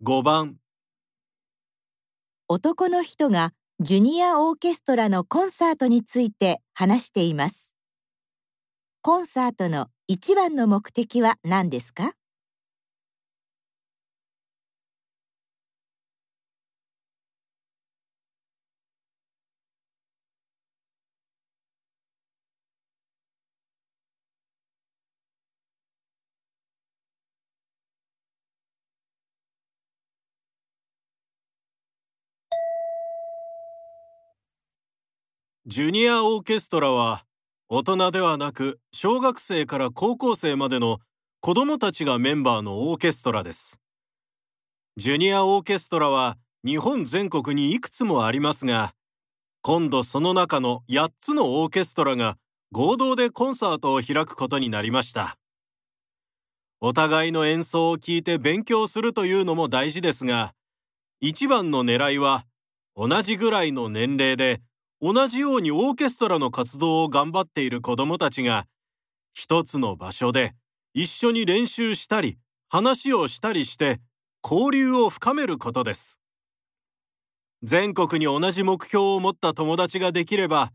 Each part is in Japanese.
5番男の人がジュニアオーケストラのコンサートについて話しています。コンサートの一番の目的は何ですか？ジュニアオーケストラは大人ではなく小学生から高校生までの子供たちがメンバーのオーケストラです。ジュニアオーケストラは日本全国にいくつもありますが、今度その中の8つのオーケストラが合同でコンサートを開くことになりました。お互いの演奏を聞いて勉強するというのも大事ですが、一番の狙いは同じぐらいの年齢で同じようにオーケストラの活動を頑張っている子どもたちが一つの場所で一緒に練習したり話をしたりして交流を深めることです。全国に同じ目標を持った友達ができれば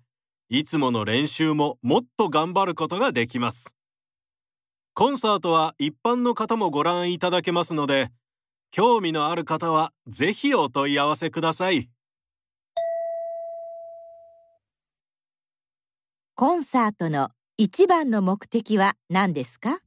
いつもの練習ももっと頑張ることができます。コンサートは一般の方もご覧いただけますので興味のある方はぜひお問い合わせください。コンサートの一番の目的は何ですか？